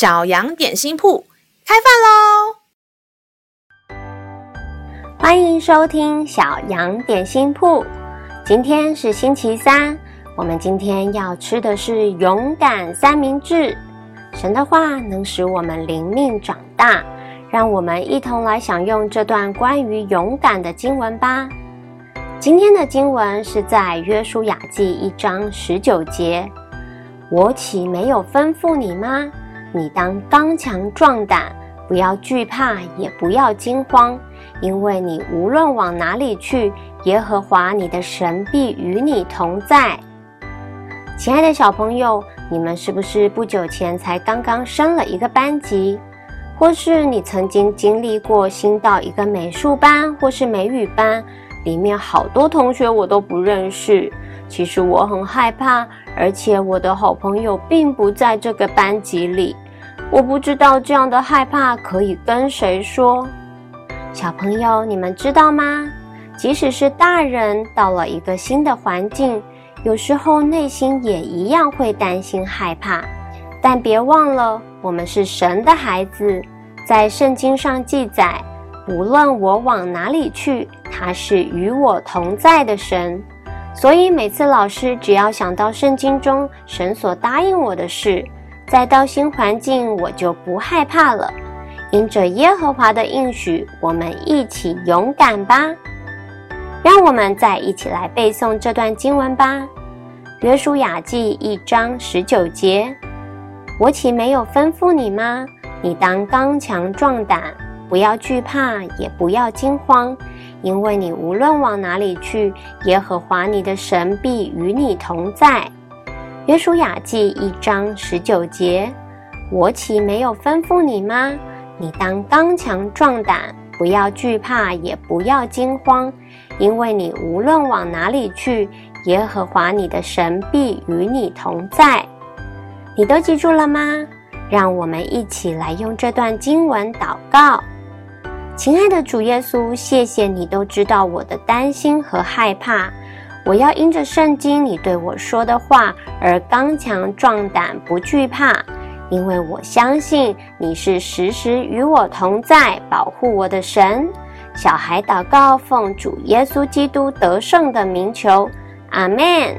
小羊点心铺开饭喽！欢迎收听小羊点心铺。今天是星期三，我们今天要吃的是勇敢三明治。神的话能使我们灵命长大，让我们一同来享用这段关于勇敢的经文吧。今天的经文是在约书亚记一章十九节。我岂没有吩咐你吗？你当刚强壮胆，不要惧怕，也不要惊慌，因为你无论往哪里去，耶和华你的神必与你同在。亲爱的小朋友，你们是不是不久前才刚刚升了一个班级？或是你曾经经历过新到一个美术班或是美语班，里面好多同学我都不认识。其实我很害怕，而且我的好朋友并不在这个班级里。我不知道这样的害怕可以跟谁说。小朋友，你们知道吗？即使是大人，到了一个新的环境，有时候内心也一样会担心害怕。但别忘了，我们是神的孩子，在圣经上记载，无论我往哪里去，他是与我同在的神。所以每次老师只要想到圣经中神所答应我的事，再到新环境我就不害怕了。因着耶和华的应许，我们一起勇敢吧。让我们再一起来背诵这段经文吧。约书亚记一章十九节：我岂没有吩咐你吗？你当刚强壮胆，不要惧怕，也不要惊慌。因为你无论往哪里去，耶和华你的神必与你同在。约书亚记一章十九节：我岂没有吩咐你吗？你当刚强壮胆，不要惧怕，也不要惊慌。因为你无论往哪里去，耶和华你的神必与你同在。你都记住了吗？让我们一起来用这段经文祷告。亲爱的主耶稣，谢谢你都知道我的担心和害怕。我要因着圣经你对我说的话而刚强壮胆，不惧怕，因为我相信你是时时与我同在，保护我的神。小孩祷告，奉主耶稣基督得胜的名求，阿门。